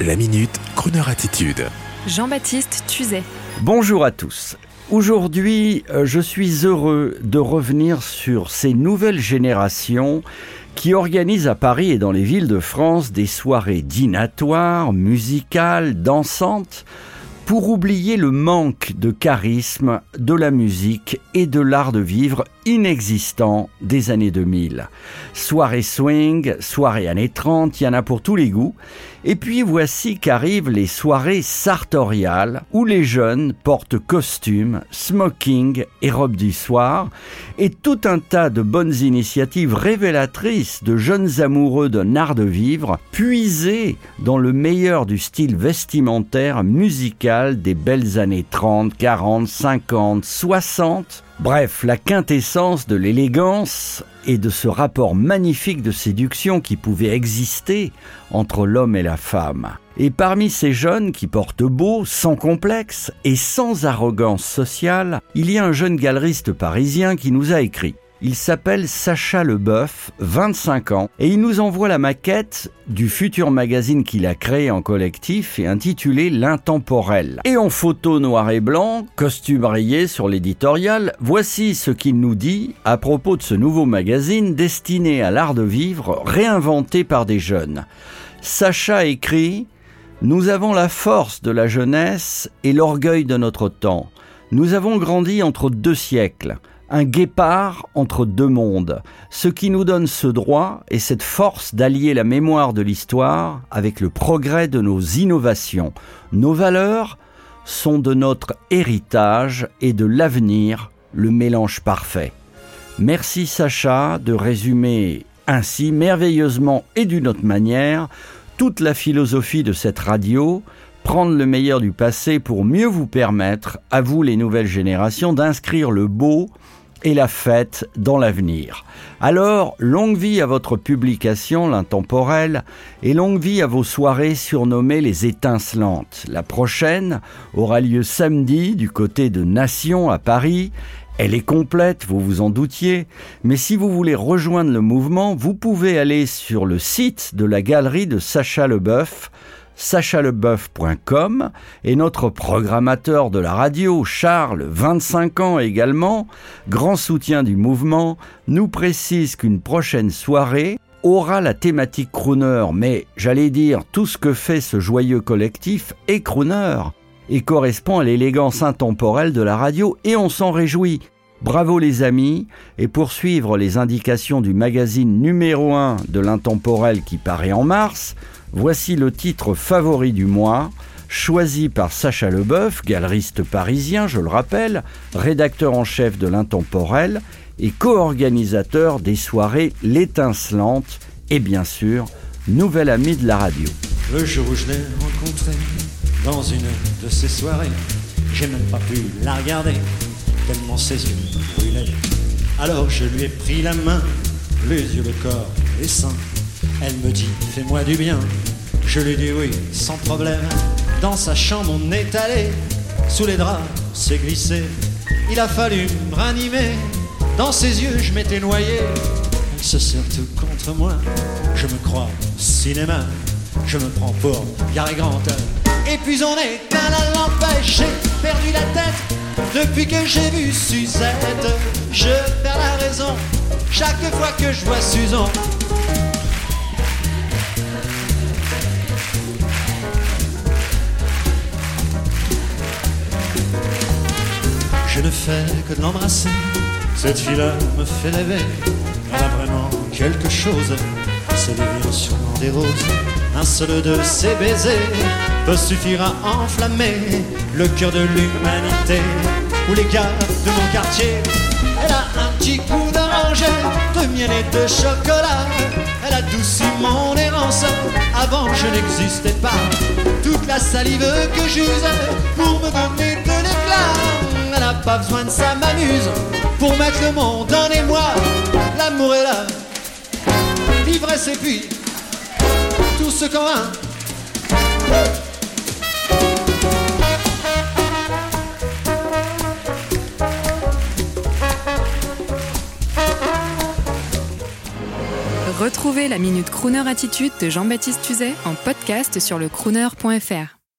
La minute, Kroneur attitude. Jean-Baptiste Tuzet. Bonjour à tous. Aujourd'hui, euh, je suis heureux de revenir sur ces nouvelles générations qui organisent à Paris et dans les villes de France des soirées dînatoires, musicales, dansantes, pour oublier le manque de charisme de la musique et de l'art de vivre inexistant des années 2000. Soirée swing, soirée années 30, il y en a pour tous les goûts. Et puis voici qu'arrivent les soirées sartoriales où les jeunes portent costumes, smoking et robes du soir et tout un tas de bonnes initiatives révélatrices de jeunes amoureux d'un art de vivre puisés dans le meilleur du style vestimentaire musical des belles années 30, 40, 50, 60 Bref, la quintessence de l'élégance et de ce rapport magnifique de séduction qui pouvait exister entre l'homme et la femme. Et parmi ces jeunes qui portent beau, sans complexe et sans arrogance sociale, il y a un jeune galeriste parisien qui nous a écrit il s'appelle Sacha Leboeuf, 25 ans, et il nous envoie la maquette du futur magazine qu'il a créé en collectif et intitulé L'Intemporel. Et en photo noir et blanc, costume rayé sur l'éditorial, voici ce qu'il nous dit à propos de ce nouveau magazine destiné à l'art de vivre réinventé par des jeunes. Sacha écrit Nous avons la force de la jeunesse et l'orgueil de notre temps. Nous avons grandi entre deux siècles un guépard entre deux mondes, ce qui nous donne ce droit et cette force d'allier la mémoire de l'histoire avec le progrès de nos innovations. Nos valeurs sont de notre héritage et de l'avenir le mélange parfait. Merci Sacha de résumer ainsi merveilleusement et d'une autre manière toute la philosophie de cette radio, prendre le meilleur du passé pour mieux vous permettre, à vous les nouvelles générations, d'inscrire le beau et la fête dans l'avenir. Alors, longue vie à votre publication, l'intemporel, et longue vie à vos soirées surnommées les étincelantes. La prochaine aura lieu samedi du côté de Nation à Paris. Elle est complète, vous vous en doutiez, mais si vous voulez rejoindre le mouvement, vous pouvez aller sur le site de la galerie de Sacha Leboeuf, sachaleboeuf.com et notre programmateur de la radio, Charles, 25 ans également, grand soutien du mouvement, nous précise qu'une prochaine soirée aura la thématique crooner, mais j'allais dire tout ce que fait ce joyeux collectif est crooner et correspond à l'élégance intemporelle de la radio et on s'en réjouit. Bravo les amis, et pour suivre les indications du magazine numéro 1 de l'intemporel qui paraît en mars, Voici le titre favori du mois, choisi par Sacha Leboeuf, galeriste parisien, je le rappelle, rédacteur en chef de l'Intemporel et co-organisateur des soirées L'étincelante et bien sûr, nouvel ami de la radio. Le jour où je l'ai rencontré dans une de ces soirées, j'ai même pas pu la regarder, tellement ses yeux brûlaient. Alors je lui ai pris la main, les yeux, le corps, les seins elle me dit, fais-moi du bien. Je lui dis oui, sans problème. Dans sa chambre, on est allé. Sous les draps, c'est glissé. Il a fallu me ranimer. Dans ses yeux, je m'étais noyé. Elle se serre tout contre moi. Je me crois cinéma. Je me prends pour Gary Grant. Et puis on est à la l'empêche. J'ai perdu la tête depuis que j'ai vu Suzette. Je perds la raison chaque fois que je vois Suzanne. Je ne fais que de l'embrasser. Cette fille-là me fait rêver. Elle a vraiment quelque chose. C'est des sûrement des roses. Un seul de ses baisers peut suffire à enflammer le cœur de l'humanité. Ou les gars de mon quartier. Elle a un petit coup d'orange, de miel et de chocolat. Elle a douci mon errance. Avant je n'existais pas. Toute la salive que j'use pour me pas besoin de ça m'amuse pour mettre le monde en émoi. L'amour est là, l'ivresse et puis tout ce qu'on a. Retrouvez la Minute Crooner Attitude de Jean-Baptiste Tuzet en podcast sur le crooner.fr.